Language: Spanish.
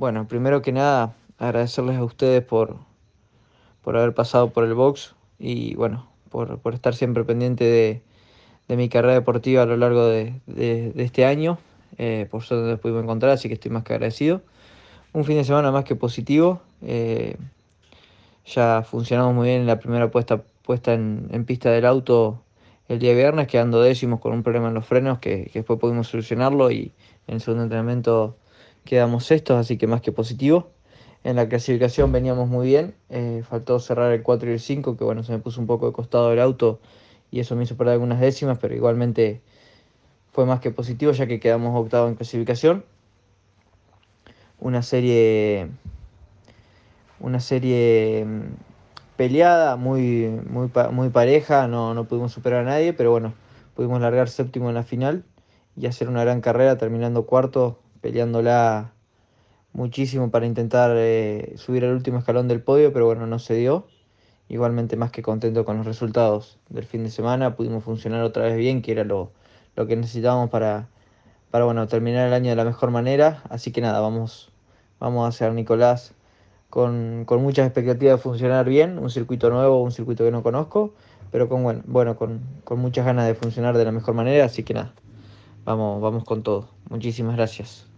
Bueno, primero que nada, agradecerles a ustedes por, por haber pasado por el box y bueno, por, por estar siempre pendiente de, de, mi carrera deportiva a lo largo de, de este año. Eh, por suerte nos pudimos encontrar, así que estoy más que agradecido. Un fin de semana más que positivo. Eh, ya funcionamos muy bien en la primera puesta, puesta en, pista del auto el día viernes, quedando décimos con un problema en los frenos que, que después pudimos solucionarlo y en el segundo entrenamiento quedamos sextos, así que más que positivo. En la clasificación veníamos muy bien, eh, faltó cerrar el 4 y el 5, que bueno, se me puso un poco de costado el auto y eso me hizo perder algunas décimas, pero igualmente fue más que positivo ya que quedamos octavo en clasificación. Una serie, una serie mm, peleada, muy, muy, muy pareja, no, no pudimos superar a nadie, pero bueno, pudimos largar séptimo en la final y hacer una gran carrera terminando cuarto, peleándola muchísimo para intentar eh, subir al último escalón del podio, pero bueno, no se dio. Igualmente más que contento con los resultados del fin de semana, pudimos funcionar otra vez bien, que era lo, lo que necesitábamos para, para bueno, terminar el año de la mejor manera. Así que nada, vamos, vamos a hacer Nicolás con, con muchas expectativas de funcionar bien, un circuito nuevo, un circuito que no conozco, pero con, bueno, bueno con, con muchas ganas de funcionar de la mejor manera, así que nada, vamos, vamos con todo. Muchísimas gracias.